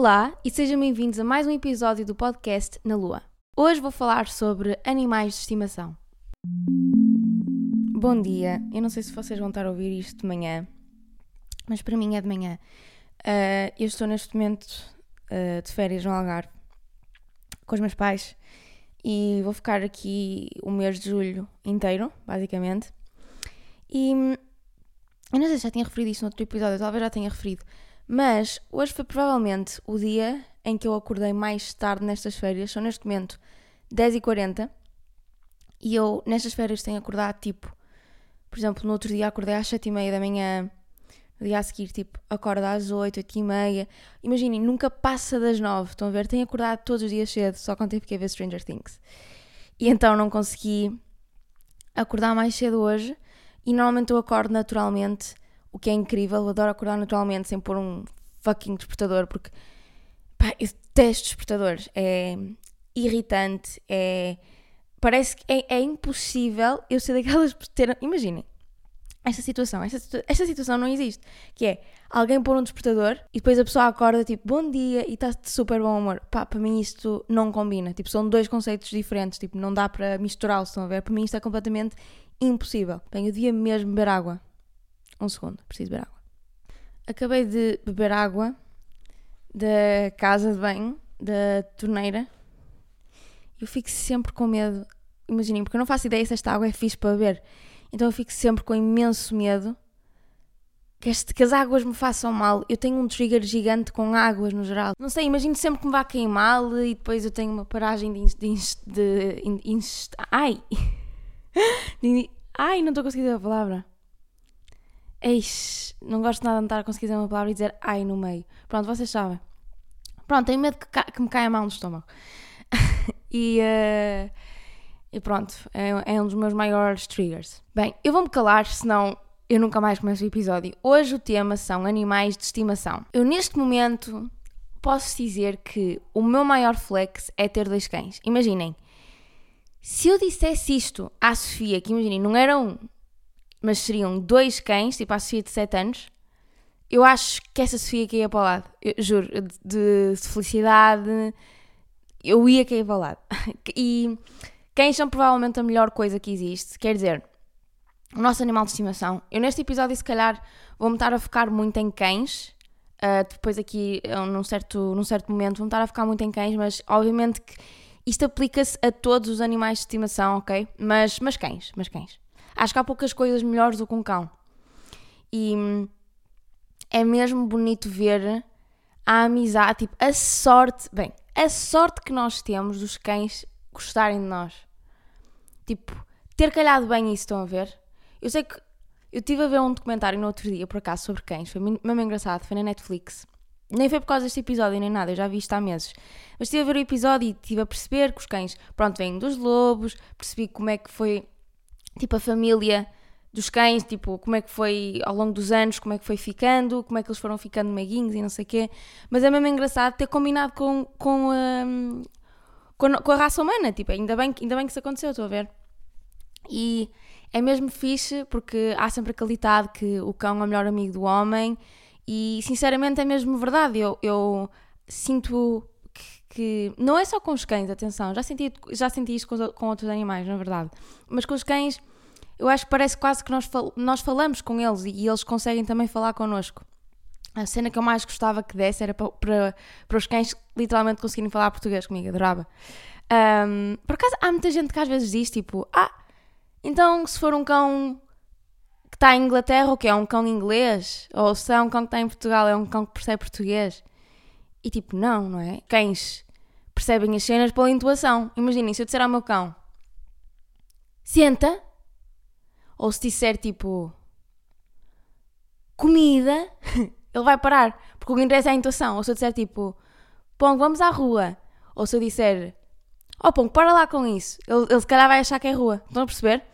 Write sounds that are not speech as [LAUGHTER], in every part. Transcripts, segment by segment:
Olá e sejam bem-vindos a mais um episódio do podcast Na Lua. Hoje vou falar sobre animais de estimação. Bom dia, eu não sei se vocês vão estar a ouvir isto de manhã, mas para mim é de manhã. Uh, eu estou neste momento uh, de férias no Algarve com os meus pais e vou ficar aqui o mês de julho inteiro, basicamente. E eu não sei se já tinha referido isto no outro episódio, talvez já tenha referido, mas hoje foi provavelmente o dia em que eu acordei mais tarde nestas férias. São neste momento 10h40 e eu nestas férias tenho acordado tipo, por exemplo, no outro dia acordei às 7h30 da manhã, no dia a seguir, tipo, acordo às 8, 8 e meia. Imaginem, nunca passa das 9, estão a ver? Tenho acordado todos os dias cedo, só quando tive que ver Stranger Things. E então não consegui acordar mais cedo hoje e normalmente eu acordo naturalmente o que é incrível. Eu adoro acordar naturalmente sem pôr um fucking despertador, porque pá, eu detesto despertadores. É irritante, é. Parece que é, é impossível eu ser daquelas. Ter, imaginem, esta situação, esta, situação não existe. Que é alguém pôr um despertador e depois a pessoa acorda tipo bom dia e está de super bom humor. Pá, para mim isto não combina. Tipo, são dois conceitos diferentes. Tipo, não dá para misturá-los, estão a ver? Para mim isto é completamente impossível. Bem, eu devia mesmo beber água. Um segundo, preciso beber água. Acabei de beber água da casa de banho, da torneira. Eu fico sempre com medo. Imaginem, porque eu não faço ideia se esta água é fixe para beber. Então eu fico sempre com imenso medo que, este, que as águas me façam mal. Eu tenho um trigger gigante com águas no geral. Não sei, imagino sempre que me vá cair mal e depois eu tenho uma paragem de. de, de, [LAUGHS] de, de ai! ai, não estou dizer a palavra. Eixe, não gosto nada de estar a conseguir dizer uma palavra e dizer ai no meio. Pronto, vocês sabem. Pronto, tenho medo que, que me caia mal no estômago. [LAUGHS] e, uh, e pronto, é, é, um dos meus maiores triggers. Bem, eu vou-me calar, senão eu nunca mais começo o episódio. Hoje o tema são animais de estimação. Eu neste momento posso dizer que o meu maior flex é ter dois cães. Imaginem, se eu dissesse isto à Sofia, que imaginem, não eram mas seriam dois cães, tipo a Sofia de 7 anos, eu acho que essa Sofia caía para o lado. Eu, juro, de, de, felicidade, eu ia cair para o lado. [LAUGHS] E cães são provavelmente a melhor coisa que existe. Quer dizer, o nosso animal de estimação. Eu neste episódio, se calhar, vou-me estar a focar muito em cães. Uh, depois aqui, num certo, num certo momento, vou-me estar a focar muito em cães, mas obviamente que isto aplica-se a todos os animais de estimação, ok? Mas, mas cães, mas cães. Acho que há poucas coisas melhores do que um cão. E é mesmo bonito ver a amizade, tipo, a sorte, bem, a sorte que nós temos dos cães gostarem de nós. Tipo, ter calhado bem isso, estão a ver? Eu sei que eu estive a ver um documentário no outro dia, por acaso, sobre cães, foi mesmo engraçado, foi na Netflix. Nem foi por causa deste episódio nem nada, eu já vi isto há meses. Mas estive a ver o episódio e estive a perceber que os cães, pronto, vêm dos lobos, percebi como é que foi tipo a família dos cães, tipo, como é que foi ao longo dos anos, como é que foi ficando, como é que eles foram ficando meiguinhos e não sei o quê. Mas é mesmo engraçado ter combinado com, com, um, com, a, com, a raça humana, tipo, ainda bem, ainda bem que isso aconteceu, estou a ver. E é mesmo fixe porque há sempre aquele ditado que o cão é o melhor amigo do homem e sinceramente é mesmo verdade. Eu, eu sinto que não é só com os cães, atenção, já senti, já senti isto com, com outros animais, na verdade, mas com os cães eu acho que parece quase que nós, fal nós falamos com eles e, e, eles conseguem também falar connosco. A cena que eu mais gostava que desse era para, para, para os cães literalmente conseguirem falar português comigo, adorava. Um, por acaso, há muita gente que às vezes diz tipo: Ah, então se for um cão que está em Inglaterra, o que é um cão inglês? Ou se é um cão que está em Portugal, é um cão que percebe português? E tipo, não, não é? Cães percebem as cenas pela intuação. Imaginem, se eu disser ao meu cão, senta, ou se disser tipo, comida, [LAUGHS] ele vai parar, porque o que interessa é a intuação. Ou se eu disser tipo, Pong, vamos à rua, ou se eu disser, oh Pong, para lá com isso, ele, ele se calhar vai achar que é rua. Estão a perceber?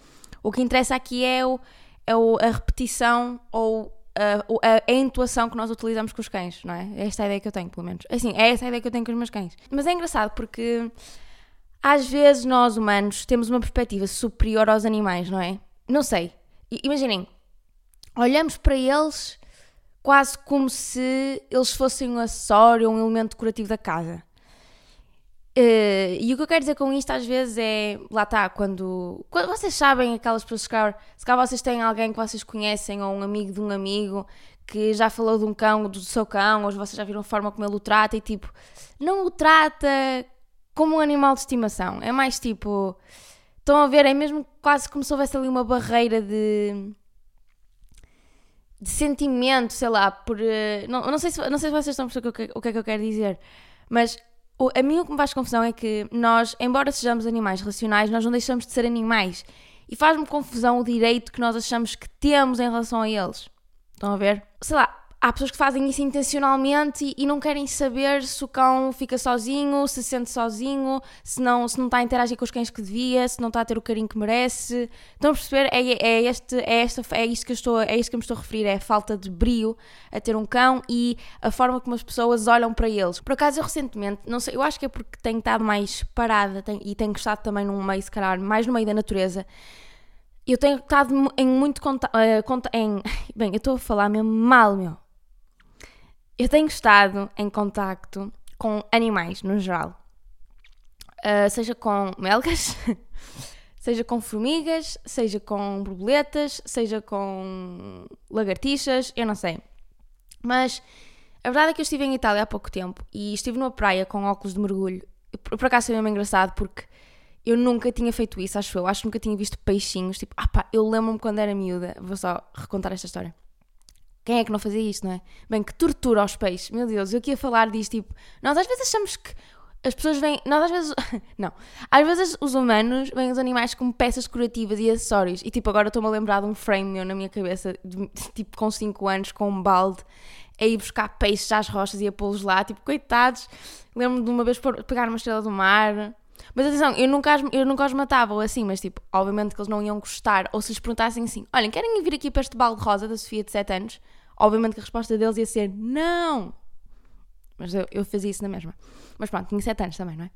O que interessa aqui é, o, é o, a repetição ou a, a, a, intuação que nós utilizamos com os cães, não é? É esta a ideia que eu tenho, pelo menos. Assim, é essa a ideia que eu tenho com os meus cães. Mas é engraçado porque às vezes nós humanos temos uma perspectiva superior aos animais, não é? Não sei. Imaginem, olhamos para eles quase como se eles fossem um acessório, um elemento decorativo da casa. Uh, e o que eu quero dizer com isto às vezes é, lá está, quando, quando vocês sabem aquelas pessoas, se calhar, se calhar vocês têm alguém que vocês conhecem ou um amigo de um amigo que já falou de um cão, do seu cão, ou vocês já viram a forma como ele o trata e tipo, não o trata como um animal de estimação, é mais tipo, estão a ver, é mesmo quase como se houvesse ali uma barreira de de sentimento, sei lá, por. Uh, não, não, sei se, não sei se vocês estão a perceber o que, o que é que eu quero dizer, mas a mim o que me faz confusão é que nós, embora sejamos animais racionais, nós não deixamos de ser animais. E faz-me confusão o direito que nós achamos que temos em relação a eles. Estão a ver? Sei lá, há pessoas que fazem isso intencionalmente e, e, não querem saber se o cão fica sozinho, se sente sozinho, se não, se não está a interagir com os cães que devia, se não está a ter o carinho que merece. Estão a perceber? É, é, este, é, esta, é, isto que eu estou, é isto que eu me estou a referir, é a falta de brio a ter um cão e a forma como as pessoas olham para eles. Por acaso, eu recentemente, não sei, eu acho que é porque tenho estado mais parada tenho, e tenho gostado também num meio, se calhar, mais no meio da natureza. Eu tenho estado em muito conta, uh, conta, em, [LAUGHS] bem, eu estou a falar mesmo mal, meu eu tenho estado em contacto com animais no geral, uh, seja com melgas, [LAUGHS] seja com formigas, seja com borboletas, seja com lagartixas, eu não sei. Mas a verdade é que eu estive em Itália há pouco tempo e estive numa praia com óculos de mergulho. Por, por acaso foi mesmo engraçado porque eu nunca tinha feito isso, acho eu. Acho que nunca tinha visto peixinhos. Tipo, ah pá, eu lembro-me quando era miúda. Vou só recontar esta história. Quem é que não fazia isto, não é? Bem, que tortura aos peixes. Meu Deus, eu queria falar disto, tipo, nós às vezes achamos que as pessoas vêm, nós às vezes, [LAUGHS] não, às vezes os humanos veem os animais como peças decorativas e acessórios. E tipo, agora estou-me a lembrar de um frame meu na minha cabeça, de, [LAUGHS] tipo, com 5 anos, com um balde, a ir buscar peixes às rochas e a pô-los lá, tipo, coitados. Lembro-me de uma vez pegar uma estrela do mar. Mas atenção, eu nunca, eu nunca os matava ou assim, mas tipo, obviamente que eles não iam gostar. Ou se lhes perguntassem assim: olhem, querem vir aqui para este balde rosa da Sofia de 7 anos? Obviamente que a resposta deles ia ser não. Mas eu, eu fazia isso na mesma. Mas pronto, tinha 7 anos também, não é?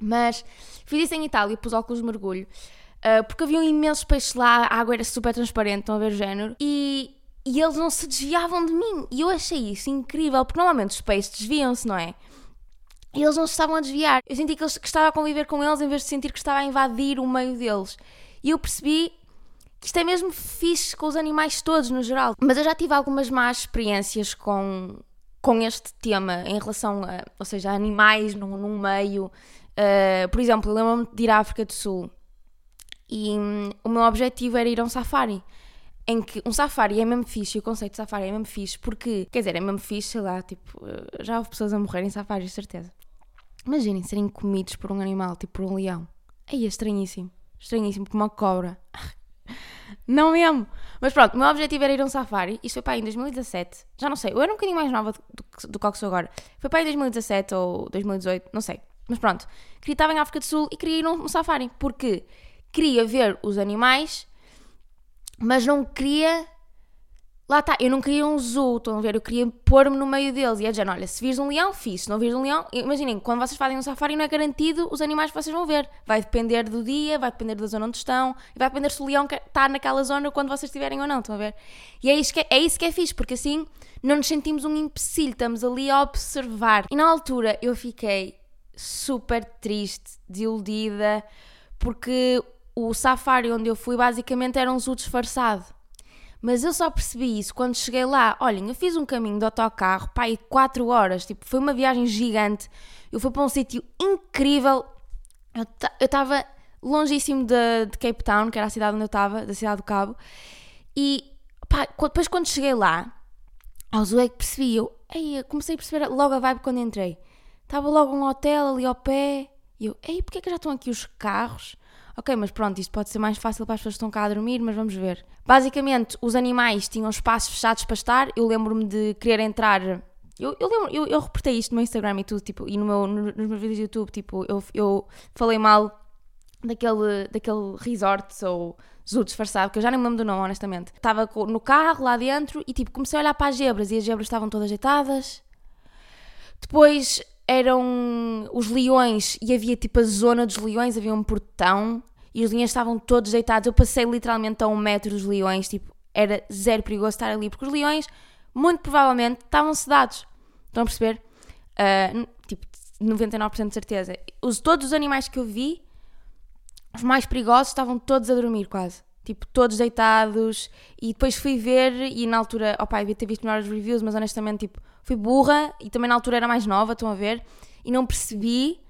Mas fiz isso em Itália, pus óculos de mergulho, uh, porque havia imensos peixes lá, a água era super transparente, estão a ver o género, e, e eles não se desviavam de mim. E eu achei isso incrível, porque normalmente os peixes desviam-se, não é? E eles não se estavam a desviar. Eu senti que, eles, que estava a conviver com eles em vez de sentir que estava a invadir o meio deles. E eu percebi que isto é mesmo fixe com os animais todos no geral. Mas eu já tive algumas más experiências com, com este tema em relação a, ou seja, a animais num, num meio. Uh, por exemplo, eu lembro-me de ir à África do Sul e um, o meu objetivo era ir a um safari. Em que um safari é mesmo fixe, o conceito de safari é mesmo fixe, porque, quer dizer, é mesmo fixe, sei lá, tipo, eh, já houve pessoas a morrerem em safari, certeza. Imaginem serem comidos por um animal, tipo por um leão. Aí é estranhíssimo. Estranhíssimo, como uma cobra. [LAUGHS] Não mesmo. Mas pronto, o meu objetivo era ir a um safari. Isto foi para aí em 2017. Já não sei. Eu era um bocadinho mais nova do, do, do que sou agora. Foi para aí em 2017 ou 2018. Não sei. Mas pronto. Queria estar em África do Sul e queria ir a um safari. Porque queria ver os animais, mas não queria Lá está, eu não queria um zoo, estão a ver? Eu queria pôr-me no meio deles e é dizer, olha, se vires um leão, fiz, se não vires um leão, imaginem, quando vocês fazem um safari não é garantido os animais que vocês vão ver. Vai depender do dia, vai depender da zona onde estão, e vai depender se o leão está naquela zona quando vocês estiverem ou não, estão a ver? E é isso que é, é, isso que é fixe, porque assim não nos sentimos um empecilho, estamos ali a observar. E na altura eu fiquei super triste, desiludida, porque o safari onde eu fui basicamente era um zoo disfarçado. Mas eu só percebi isso quando cheguei lá. Olhem, eu fiz um caminho de autocarro, pá, e 4 horas. Tipo, foi uma viagem gigante. Eu fui para um sítio incrível. Eu estava longíssimo de, de, Cape Town, que era a cidade onde eu estava, da cidade do Cabo. E, pá, depois quando cheguei lá, ao Zoo é que percebi. Eu, ei, comecei a perceber logo a vibe quando entrei. Estava logo um hotel ali ao pé. E eu, ei, porquê é que já estão aqui os carros? Ok, mas pronto, isto pode ser mais fácil para as pessoas que estão cá a dormir, mas vamos ver. Basicamente, os animais tinham espaços fechados para estar. Eu lembro-me de querer entrar. Eu, eu, lembro, eu, eu reportei isto no meu Instagram e tudo, tipo, e no meu, no, nos meus vídeos do YouTube, tipo, eu, eu falei mal daquele, daquele resort ou zoo disfarçado, que eu já nem me lembro do nome, honestamente. Estava no carro lá dentro e tipo, comecei a olhar para as zebras e as zebras estavam todas ajeitadas. Depois eram os leões e havia tipo a zona dos leões, havia um portão e os leões estavam todos deitados. Eu passei literalmente a um metro dos leões, tipo, era zero perigoso estar ali, porque os leões, muito provavelmente estavam sedados. Estão a perceber? Uh, tipo, 99% de certeza. Os, todos os animais que eu vi, os mais perigosos, estavam todos a dormir quase. Tipo, todos deitados. E depois fui ver e na altura, opá, devia ter visto melhores reviews, mas honestamente, tipo, fui burra e também na altura era mais nova, estão a ver? E não percebi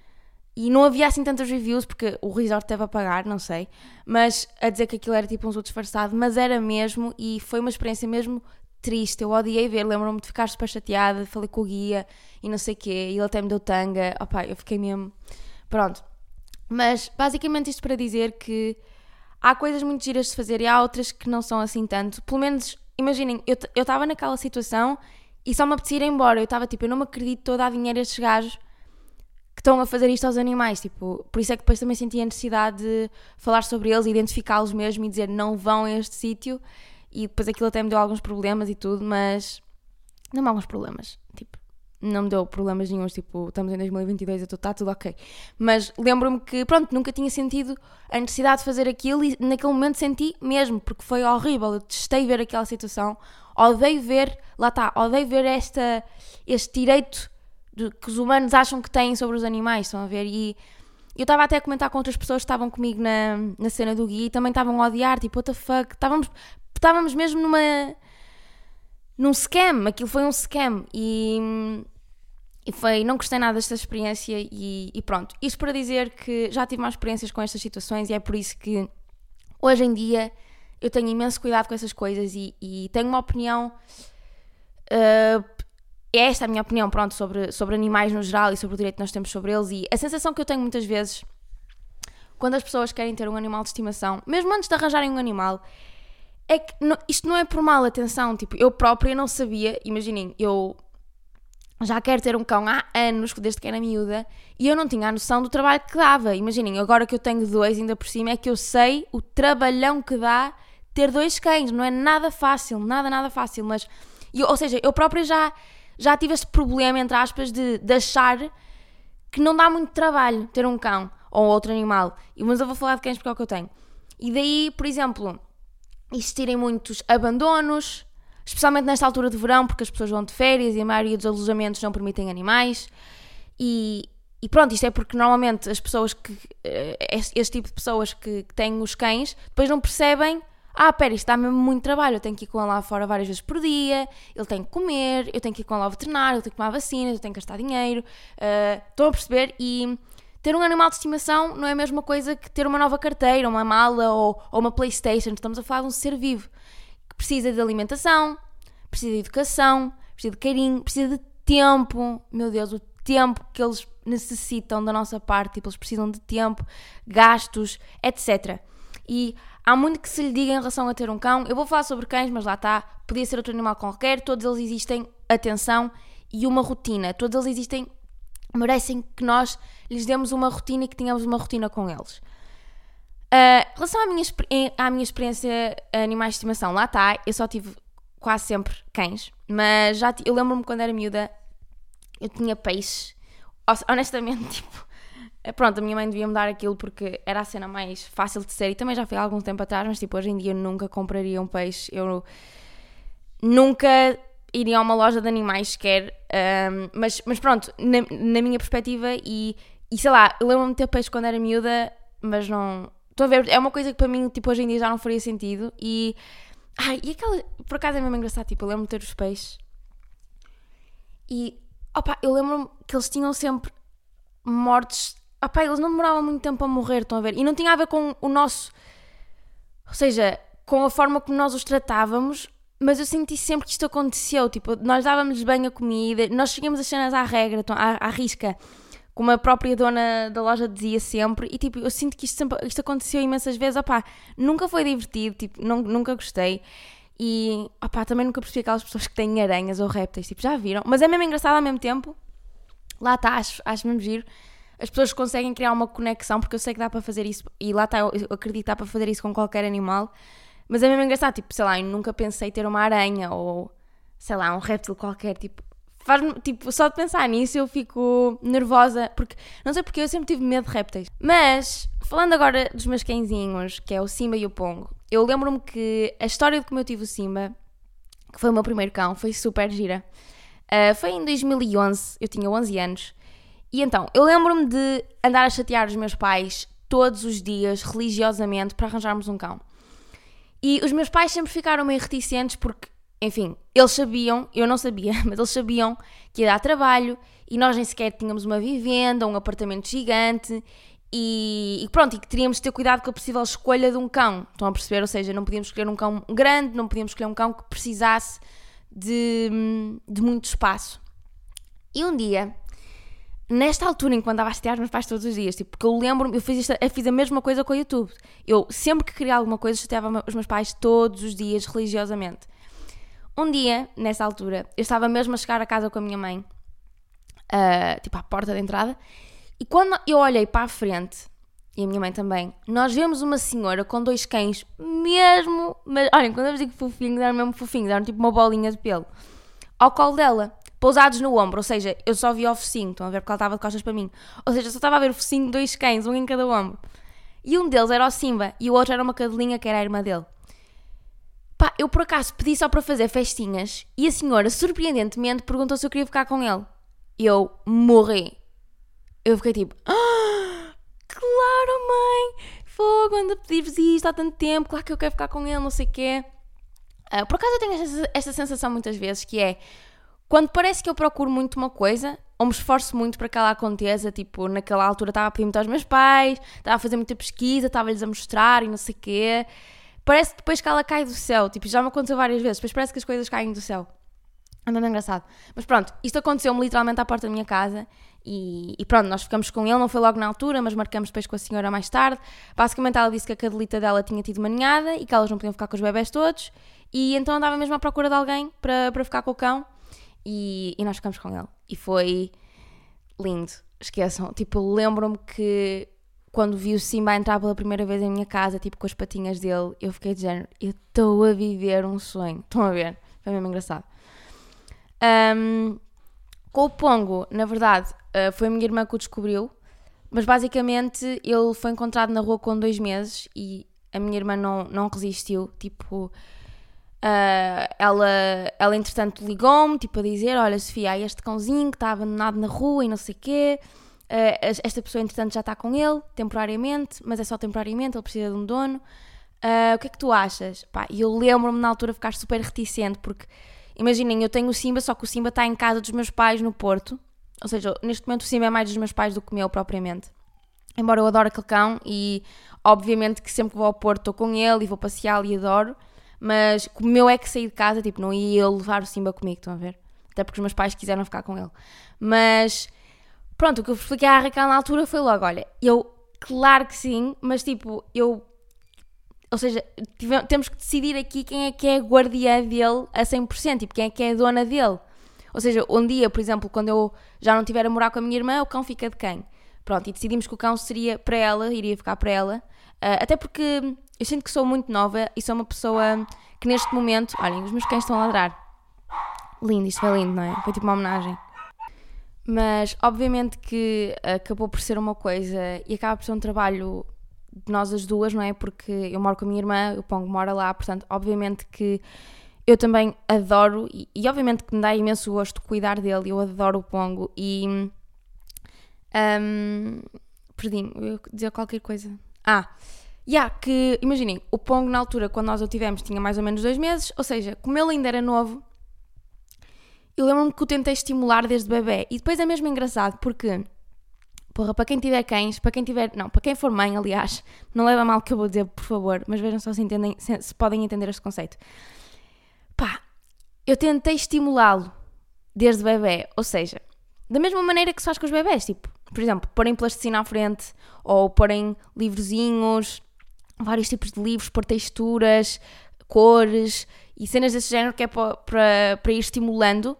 e não havia assim tantas reviews, porque o resort teve a pagar, não sei, mas a dizer que aquilo era tipo um zoo disfarçado, mas era mesmo e foi uma experiência mesmo triste. Eu odiei ver, lembro-me de ficar super chateada, falei com o guia e não sei o quê, e ele até me deu tanga. Opa, eu fiquei mesmo. Pronto. Mas basicamente isto para dizer que há coisas muito giras de fazer e há outras que não são assim tanto. Pelo menos, imaginem, eu estava naquela situação e só me apetecia ir embora. Eu estava tipo, eu não me acredito todo a dinheiro a estes gajos que estão a fazer isto aos animais. Tipo, por isso é que depois também senti a necessidade de falar sobre eles, identificá-los mesmo e dizer não vão a este sítio. E depois aquilo até me deu alguns problemas e tudo, mas. Não me alguns problemas. Tipo, não me deu problemas nenhums. Tipo, estamos em 2022 e está tudo ok. Mas lembro-me que, pronto, nunca tinha sentido a necessidade de fazer aquilo e naquele momento senti mesmo, porque foi horrível. Eu testei ver aquela situação. Odeio ver, lá está, odeio ver esta, este direito de, que os humanos acham que têm sobre os animais, estão a ver? E eu estava até a comentar com outras pessoas que estavam comigo na, na cena do guia e também estavam a odiar, tipo, what the fuck? Estávamos, estávamos mesmo numa. num scam, aquilo foi um scam e. E foi, não gostei nada desta experiência e, e pronto. Isto para dizer que já tive mais experiências com estas situações e é por isso que hoje em dia eu tenho imenso cuidado com essas coisas e, e tenho uma opinião uh, é esta a minha opinião, pronto, sobre, sobre animais no geral e sobre o direito que nós temos sobre eles. E a sensação que eu tenho muitas vezes, quando as pessoas querem ter um animal de estimação, mesmo antes de arranjarem um animal, é que não, isto não é por mal, atenção. Tipo, eu própria não sabia, imaginem, eu já quero ter um cão há anos, desde que era miúda, e eu não tinha a noção do trabalho que dava. Imaginem, agora que eu tenho dois, ainda por cima, é que eu sei o trabalhão que dá ter dois cães. Não é nada fácil, nada, nada fácil, mas. Eu, ou seja, eu própria já já tive este problema, entre aspas, de, de achar que não dá muito trabalho ter um cão ou outro animal. Mas eu vou falar de cães porque é o que eu tenho. E daí, por exemplo, existirem muitos abandonos, especialmente nesta altura de verão, porque as pessoas vão de férias e a maioria dos alojamentos não permitem animais. E, e pronto, isto é porque normalmente as pessoas que. Eh, este, este tipo de pessoas que, que têm os cães depois não percebem ah, pera, isto dá mesmo muito trabalho, eu tenho que ir com ele lá fora várias vezes por dia, ele tem que comer, eu tenho que ir com ele ao veterinário, eu tenho que tomar vacinas, eu tenho que gastar dinheiro. Uh, estão a perceber? E ter um animal de estimação não é a mesma coisa que ter uma nova carteira, uma mala ou, ou uma Playstation. Estamos a falar de um ser vivo precisa de alimentação, precisa de educação, precisa de carinho, precisa de tempo. Meu Deus, o tempo que eles necessitam da nossa parte, tipo, eles precisam de tempo, gastos, etc. E há muito que se lhe diga em relação a ter um cão. Eu vou falar sobre cães, mas lá está. Podia ser outro animal qualquer. Todos eles existem atenção e uma rotina. Todos eles existem, merecem que nós lhes demos uma rotina e que tenhamos uma rotina com eles. Uh, em relação à minha, à minha experiência animais de estimação, lá está, eu só tive quase sempre cães, mas já eu lembro-me quando era miúda, eu tinha peixes. Honestamente, [LAUGHS] tipo, é, pronto, a minha mãe devia me dar aquilo porque era a cena mais fácil de ser e também já foi há algum tempo atrás, mas tipo, hoje em dia eu nunca compraria um peixe, eu nunca iria a uma loja de animais sequer, um, mas, mas pronto, na, na, minha perspectiva e, e sei lá, eu lembro-me de ter peixe quando era miúda, mas não. Estou a ver, é uma coisa que para mim, tipo, hoje em dia já não faria sentido e. Ai, e aquela. Por acaso é mesmo engraçado, tipo, eu lembro-me de ter os peixes e. Opa, eu lembro-me que eles tinham sempre mortes opá, eles não demoravam muito tempo a morrer, estão a ver? E não tinha a ver com o nosso. Ou seja, com a forma como nós os tratávamos, mas eu senti sempre que isto aconteceu. Tipo, nós dávamos-lhes bem a comida, nós seguimos as cenas à regra, à, à risca, como a própria dona da loja dizia sempre. E tipo, eu sinto que isto, sempre, isto aconteceu imensas vezes. Opá, nunca foi divertido, tipo, não, nunca gostei. E opá, também nunca percebi aquelas pessoas que têm aranhas ou répteis, tipo, já viram? Mas é mesmo engraçado ao mesmo tempo. Lá está, acho, acho mesmo giro as pessoas conseguem criar uma conexão, porque eu sei que dá para fazer isso, e lá está, eu acredito que dá para fazer isso com qualquer animal, mas é mesmo engraçado, tipo, sei lá, eu nunca pensei ter uma aranha ou, sei lá, um réptil qualquer, tipo, faz tipo, só de pensar nisso eu fico nervosa, porque, não sei porque eu sempre tive medo de répteis. Mas, falando agora dos meus cãezinhos, que é o Simba e o Pongo, eu lembro-me que a história de como eu tive o Simba que foi o meu primeiro cão, foi super gira. Uh, foi em 2011, eu tinha 11 anos. E então, eu lembro-me de andar a chatear os meus pais todos os dias, religiosamente, para arranjarmos um cão. E os meus pais sempre ficaram meio reticentes porque, enfim, eles sabiam, eu não sabia, [LAUGHS] mas eles sabiam que ia dar trabalho e nós nem sequer tínhamos uma vivenda, um apartamento gigante e, e, pronto, e que teríamos de ter cuidado com a possível escolha de um cão. Estão a perceber? Ou seja, não podíamos escolher um cão grande, não podíamos escolher um cão que precisasse de, de muito espaço. E um dia, nesta altura que andava a os meus pais todos os dias, tipo, porque eu lembro-me, eu fiz, eu fiz a mesma coisa com o YouTube. Eu sempre que queria alguma coisa, chateava os meus pais todos os dias, religiosamente. Um dia, nessa altura, eu estava mesmo a chegar a casa com a minha mãe, uh, tipo à porta da entrada, e quando eu olhei para a frente, e a minha mãe também, nós vemos uma senhora com dois cães, mesmo. Mas, olhem, quando eu digo fofinhos, eram mesmo fofinhos, eram tipo uma bolinha de pelo, ao colo dela, pousados no ombro, ou seja, eu só vi o focinho, estão a ver porque ela estava de costas para mim, ou seja, eu só estava a ver o focinho de dois cães, um em cada ombro. E um deles era o Simba e o outro era uma cadelinha que era a irmã dele. Pá, eu por acaso pedi só para fazer festinhas e a senhora, surpreendentemente, perguntou se eu queria ficar com ele. Eu morri eu fiquei tipo, ah, claro, mãe, fogo, anda a pedir-vos isto há tanto tempo, claro que eu quero ficar com ele, não sei o quê. Uh, por acaso eu tenho esta, esta sensação muitas vezes que é quando parece que eu procuro muito uma coisa ou me esforço muito para que ela aconteça, tipo, naquela altura estava a pedir muito aos meus pais, estava a fazer muita pesquisa, estava-lhes a mostrar e não sei o quê. Parece que depois que ela cai do céu, tipo, já me aconteceu várias vezes, depois parece que as coisas caem do céu. Andando engraçado. Mas pronto, isto aconteceu-me literalmente à porta da minha casa e, e, pronto, nós ficamos com ele, não foi logo na altura, mas marcamos depois com a senhora mais tarde. Basicamente ela disse que a cadelita dela tinha tido uma ninhada e que elas não podiam ficar com os bebés todos e então andava mesmo à procura de alguém para, para ficar com o cão e, e nós ficamos com ele. E foi lindo, esqueçam. Tipo, lembro-me que quando vi o Simba entrar pela primeira vez em minha casa, tipo com as patinhas dele, eu fiquei de género, eu estou a viver um sonho. [LAUGHS] Estão a ver? Foi mesmo engraçado. Um, com o Pongo, na verdade, uh, foi a minha irmã que o descobriu, mas basicamente ele foi encontrado na rua com dois meses e a minha irmã não, não resistiu. Tipo, uh, ela, ela entretanto ligou-me, tipo, a dizer: Olha, Sofia, há este cãozinho que está abandonado na rua e não sei o quê. Uh, esta pessoa, entretanto, já está com ele, temporariamente, mas é só temporariamente, ele precisa de um dono. Uh, o que é que tu achas? E eu lembro-me na altura ficar super reticente, porque Imaginem, eu tenho o Simba, só que o Simba está em casa dos meus pais no Porto. Ou seja, neste momento o Simba é mais dos meus pais do que meu propriamente. Embora eu adore aquele cão e obviamente que sempre que vou ao Porto estou com ele e vou passear e adoro. Mas o meu é que saí de casa, tipo, não ia levar o Simba comigo, estão a ver? Até porque os meus pais quiseram ficar com ele. Mas pronto, o que eu expliquei à Raquel na altura foi logo: olha, eu, claro que sim, mas tipo, eu ou seja, tivemos, temos que decidir aqui quem é que é guardiã dele a 100%, tipo, quem é que é dona dele. Ou seja, um dia, por exemplo, quando eu já não estiver a morar com a minha irmã, o cão fica de quem? Pronto, e decidimos que o cão seria para ela, iria ficar para ela. Uh, até porque eu sinto que sou muito nova e sou uma pessoa que neste momento. Olhem, os meus cães estão a ladrar. Lindo, isto foi lindo, não é? Foi tipo uma homenagem. Mas obviamente que acabou por ser uma coisa e acaba por ser um trabalho de nós as duas, não é? Porque eu moro com a minha irmã, o Pongo mora lá, portanto, obviamente que eu também adoro e, e, obviamente que me dá imenso gosto cuidar dele, eu adoro o Pongo e. Um, perdi eu dizer qualquer coisa. Ah, yeah, que imaginem, o Pongo na altura, quando nós o tivemos, tinha mais ou menos dois meses, ou seja, como ele ainda era novo, eu lembro-me que o tentei estimular desde bebê e depois é mesmo engraçado porque Porra, para quem tiver cães, para quem tiver. Não, para quem for mãe, aliás, não leva mal o que eu vou dizer, por favor, mas vejam só se, entendem, se, se podem entender este conceito. Pá, eu tentei estimulá-lo desde bebê, ou seja, da mesma maneira que se faz com os bebés, tipo, por exemplo, porem plasticina à frente, ou porem livrozinhos, vários tipos de livros, por texturas, cores e cenas desse género que é para, para, ir estimulando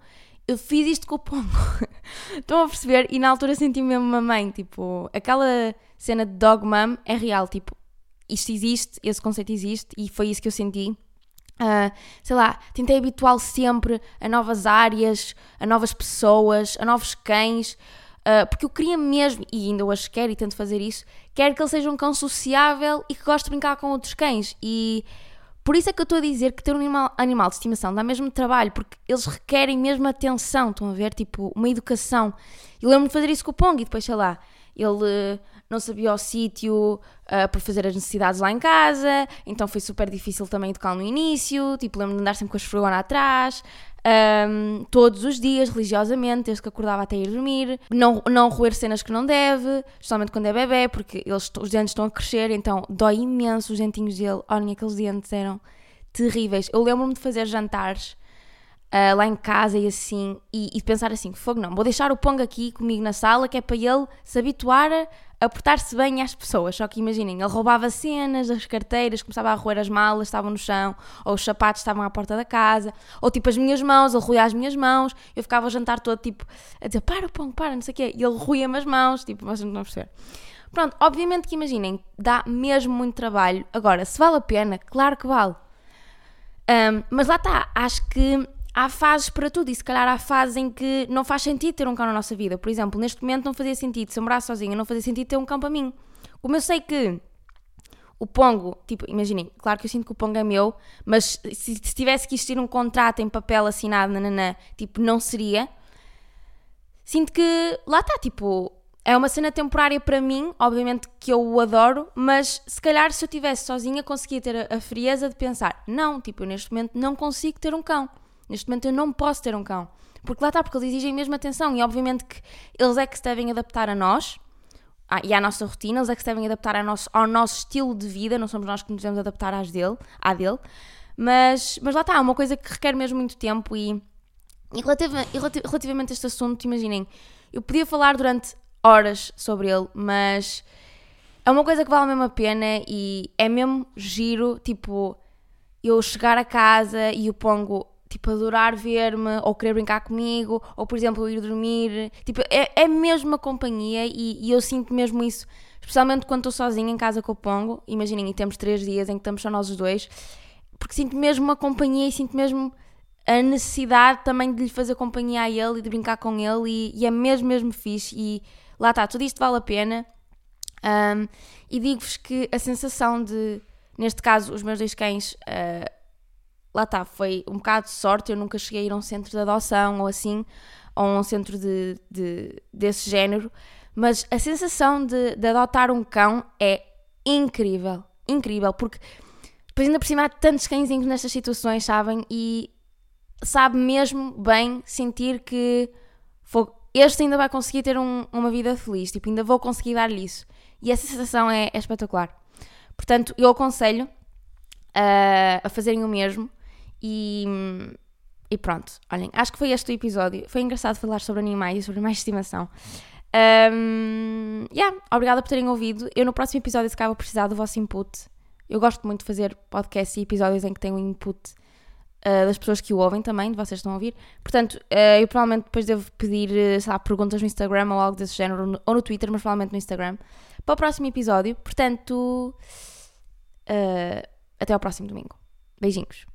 eu fiz isto com o Pongo. [LAUGHS] Estão a perceber? E na altura senti-me mesmo uma mãe, tipo, aquela cena de dog mom é real, tipo, isto existe, esse conceito existe e foi isso que eu senti. Uh, sei lá, tentei habituá-lo sempre a novas áreas, a novas pessoas, a novos cães, uh, porque eu queria mesmo, e ainda hoje quero e tento fazer isso, quero que ele seja um cão sociável e que goste de brincar com outros cães. E Por isso é que eu estou a dizer que ter um animal, animal de estimação dá mesmo trabalho, porque eles requerem mesmo atenção, estão a ver? Tipo, uma educação. Eu lembro-me de fazer isso com o Pong e depois, sei lá, ele não sabia o sítio uh, para fazer as necessidades lá em casa, então foi super difícil também educá-lo no início. Tipo, lembro-me de andar sempre com a esfregona atrás, um, todos os dias, religiosamente, desde que acordava até ir dormir. Não, não roer cenas que não deve, especialmente quando é bebê, porque eles, os dentes estão a crescer, então dói imenso os dentinhos dele. Olhem, aqueles dentes eram terríveis. Eu lembro-me de fazer jantares uh, lá em casa e assim, e, e, pensar assim: fogo, não, vou deixar o Pong aqui comigo na sala, que é para ele se habituar a portar-se bem às pessoas. Só que imaginem, ele roubava cenas, as carteiras, começava a roer as malas, estavam no chão, ou os sapatos estavam à porta da casa, ou tipo as minhas mãos, ele roía as minhas mãos, eu ficava o jantar todo tipo a dizer: para, Pong, para, não sei o quê, e ele roía-me as mãos, tipo, vocês não perceber. Pronto, obviamente que imaginem, dá mesmo muito trabalho. Agora, se vale a pena, claro que vale. Um, mas lá está, acho que há fases para tudo e se calhar há fases em que não faz sentido ter um cão na nossa vida. Por exemplo, neste momento não fazia sentido, se eu morar sozinha, não fazia sentido ter um cão para mim. Como eu sei que o Pongo, tipo, imaginem, claro que eu sinto que o Pongo é meu, mas se, se tivesse que existir um contrato em papel assinado, nananã, tipo, não seria. Sinto que, lá está, tipo, é uma cena temporária para mim, obviamente que eu o adoro, mas se calhar se eu estivesse sozinha conseguia ter a, a frieza de pensar, não, tipo, eu neste momento não consigo ter um cão. Neste momento eu não posso ter um cão. Porque lá está, porque eles exigem mesmo atenção e obviamente que eles é que se devem adaptar a nós ah, e à nossa rotina, eles é que se devem adaptar ao nosso, ao nosso estilo de vida, não somos nós que nos devemos adaptar às dele, à dele. Mas, mas lá está, é uma coisa que requer mesmo muito tempo e, e relativamente a este assunto, imaginem, eu podia falar durante horas sobre ele, mas é uma coisa que vale mesmo a pena e é mesmo giro, tipo, eu chegar a casa e o pongo tipo, adorar ver-me, ou querer brincar comigo, ou por exemplo, ir dormir. Tipo, é, é mesmo uma companhia e, e eu sinto mesmo isso, especialmente quando estou sozinha em casa com o Pongo. Imaginem, e temos três dias em que estamos só nós os dois, porque sinto mesmo uma companhia e sinto mesmo a necessidade também de lhe fazer companhia a ele e de brincar com ele, e, e é mesmo, mesmo fixe. E lá está, tudo isto vale a pena. Um, e digo-vos que a sensação de, neste caso, os meus dois cães. Uh, lá está, foi um bocado de sorte, eu nunca cheguei a ir a um centro de adoção ou assim, ou a um centro de, de desse género, mas a sensação de, de, adotar um cão é incrível, incrível, porque depois ainda por cima há tantos cãezinhos nestas situações, sabem, e sabe mesmo bem sentir que este ainda vai conseguir ter um, uma vida feliz, tipo, ainda vou conseguir dar-lhe isso. E essa sensação é, é espetacular. Portanto, eu aconselho uh, a fazerem o mesmo. E, e pronto, olhem, acho que foi este o episódio. Foi engraçado falar sobre animais e sobre animais de estimação. Um, yeah, obrigada por terem ouvido. Eu no próximo episódio, se calhar, precisar do vosso input. Eu gosto muito de fazer podcasts e episódios em que tenho input uh, das pessoas que o ouvem também, de vocês estão a ouvir. Portanto, uh, eu provavelmente depois devo pedir, uh, sei lá, perguntas no Instagram ou algo desse género, ou no Twitter, mas provavelmente no Instagram, para o próximo episódio. Portanto, até ao próximo domingo. Beijinhos.